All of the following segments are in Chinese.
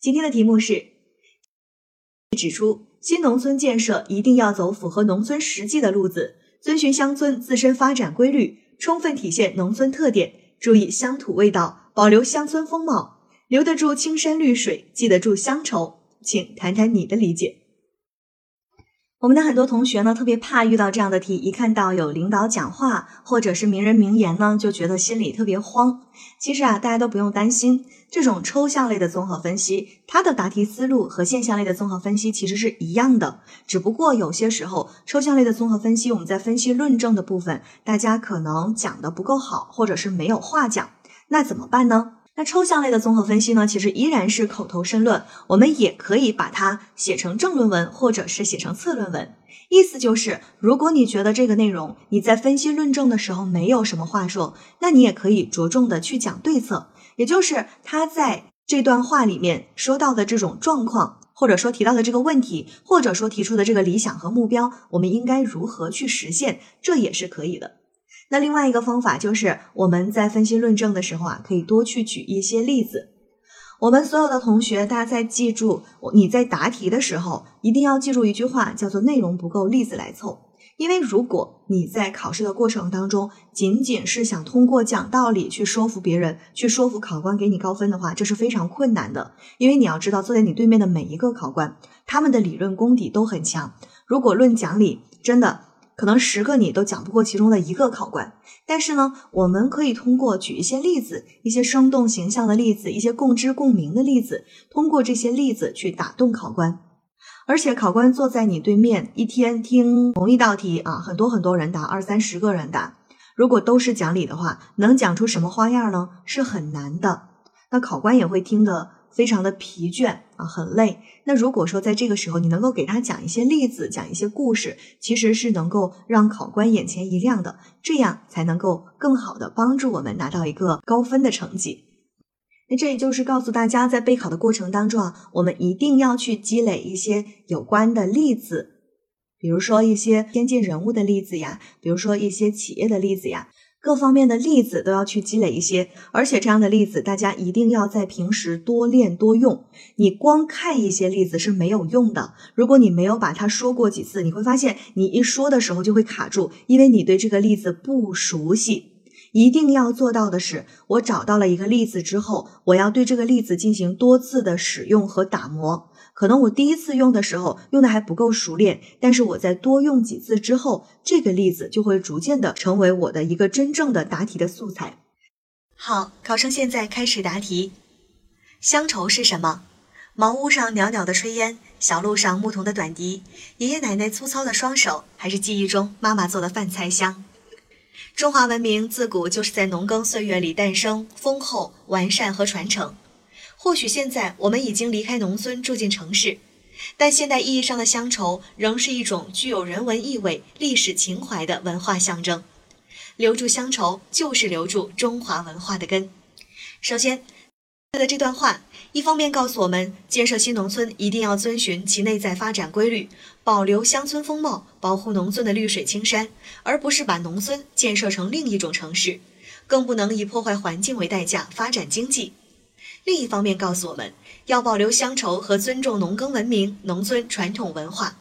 今天的题目是指出，新农村建设一定要走符合农村实际的路子，遵循乡村自身发展规律，充分体现农村特点，注意乡土味道，保留乡村风貌，留得住青山绿水，记得住乡愁。请谈谈你的理解。我们的很多同学呢，特别怕遇到这样的题，一看到有领导讲话或者是名人名言呢，就觉得心里特别慌。其实啊，大家都不用担心，这种抽象类的综合分析，它的答题思路和现象类的综合分析其实是一样的，只不过有些时候抽象类的综合分析，我们在分析论证的部分，大家可能讲的不够好，或者是没有话讲，那怎么办呢？那抽象类的综合分析呢，其实依然是口头申论，我们也可以把它写成正论文，或者是写成侧论文。意思就是，如果你觉得这个内容你在分析论证的时候没有什么话说，那你也可以着重的去讲对策，也就是他在这段话里面说到的这种状况，或者说提到的这个问题，或者说提出的这个理想和目标，我们应该如何去实现，这也是可以的。那另外一个方法就是我们在分析论证的时候啊，可以多去举一些例子。我们所有的同学，大家在记住你在答题的时候，一定要记住一句话，叫做“内容不够，例子来凑”。因为如果你在考试的过程当中，仅仅是想通过讲道理去说服别人，去说服考官给你高分的话，这是非常困难的。因为你要知道，坐在你对面的每一个考官，他们的理论功底都很强。如果论讲理，真的。可能十个你都讲不过其中的一个考官，但是呢，我们可以通过举一些例子，一些生动形象的例子，一些共知共鸣的例子，通过这些例子去打动考官。而且考官坐在你对面，一天听同一道题啊，很多很多人答，二三十个人答，如果都是讲理的话，能讲出什么花样呢？是很难的。那考官也会听得。非常的疲倦啊，很累。那如果说在这个时候你能够给他讲一些例子，讲一些故事，其实是能够让考官眼前一亮的，这样才能够更好的帮助我们拿到一个高分的成绩。那这也就是告诉大家，在备考的过程当中啊，我们一定要去积累一些有关的例子，比如说一些先进人物的例子呀，比如说一些企业的例子呀。各方面的例子都要去积累一些，而且这样的例子大家一定要在平时多练多用。你光看一些例子是没有用的。如果你没有把它说过几次，你会发现你一说的时候就会卡住，因为你对这个例子不熟悉。一定要做到的是，我找到了一个例子之后，我要对这个例子进行多次的使用和打磨。可能我第一次用的时候用的还不够熟练，但是我在多用几次之后，这个例子就会逐渐的成为我的一个真正的答题的素材。好，考生现在开始答题。乡愁是什么？茅屋上袅袅的炊烟，小路上牧童的短笛，爷爷奶奶粗糙的双手，还是记忆中妈妈做的饭菜香？中华文明自古就是在农耕岁月里诞生、丰厚、完善和传承。或许现在我们已经离开农村，住进城市，但现代意义上的乡愁仍是一种具有人文意味、历史情怀的文化象征。留住乡愁，就是留住中华文化的根。首先，的这段话，一方面告诉我们，建设新农村一定要遵循其内在发展规律，保留乡村风貌，保护农村的绿水青山，而不是把农村建设成另一种城市，更不能以破坏环境为代价发展经济。另一方面，告诉我们要保留乡愁和尊重农耕文明、农村传统文化。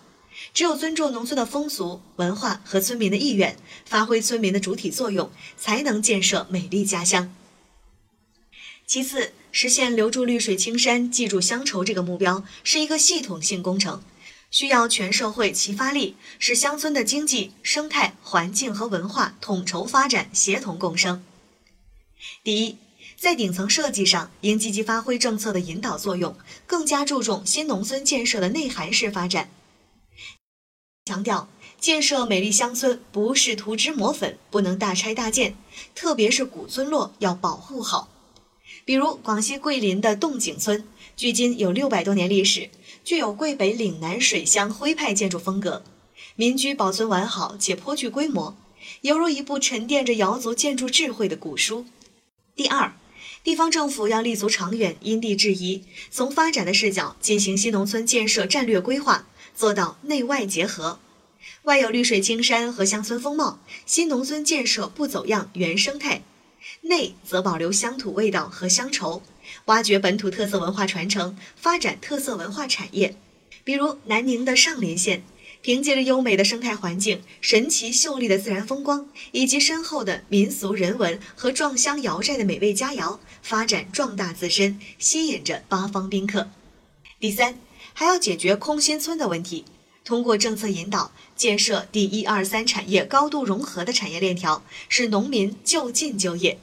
只有尊重农村的风俗文化和村民的意愿，发挥村民的主体作用，才能建设美丽家乡。其次，实现留住绿水青山、记住乡愁这个目标，是一个系统性工程，需要全社会齐发力，使乡村的经济、生态环境和文化统筹发展、协同共生。第一。在顶层设计上，应积极发挥政策的引导作用，更加注重新农村建设的内涵式发展。强调建设美丽乡村不是涂脂抹粉，不能大拆大建，特别是古村落要保护好。比如广西桂林的洞井村，距今有六百多年历史，具有桂北岭南水乡徽派建筑风格，民居保存完好且颇具规模，犹如一部沉淀着瑶族建筑智慧的古书。第二。地方政府要立足长远，因地制宜，从发展的视角进行新农村建设战略规划，做到内外结合。外有绿水青山和乡村风貌，新农村建设不走样原生态；内则保留乡土味道和乡愁，挖掘本土特色文化传承，发展特色文化产业。比如南宁的上林县，凭借着优美的生态环境、神奇秀丽的自然风光，以及深厚的民俗人文和壮乡瑶寨的美味佳肴，发展壮大自身，吸引着八方宾客。第三，还要解决空心村的问题，通过政策引导，建设第一二三产业高度融合的产业链条，使农民就近就业。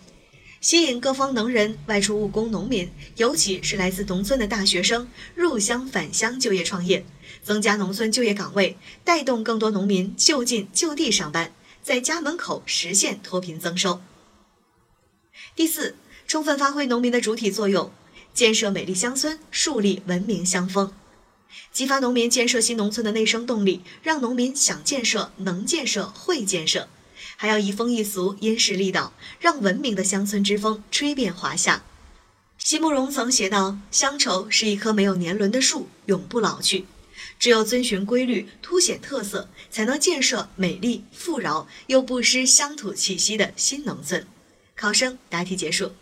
吸引各方能人、外出务工农民，尤其是来自农村的大学生入乡返乡就业创业，增加农村就业岗位，带动更多农民就近就地上班，在家门口实现脱贫增收。第四，充分发挥农民的主体作用，建设美丽乡村，树立文明乡风，激发农民建设新农村的内生动力，让农民想建设、能建设、会建设。还要移风易俗、因势利导，让文明的乡村之风吹遍华夏。席慕容曾写道：“乡愁是一棵没有年轮的树，永不老去。只有遵循规律，凸显特色，才能建设美丽、富饶又不失乡土气息的新农村。”考生答题结束。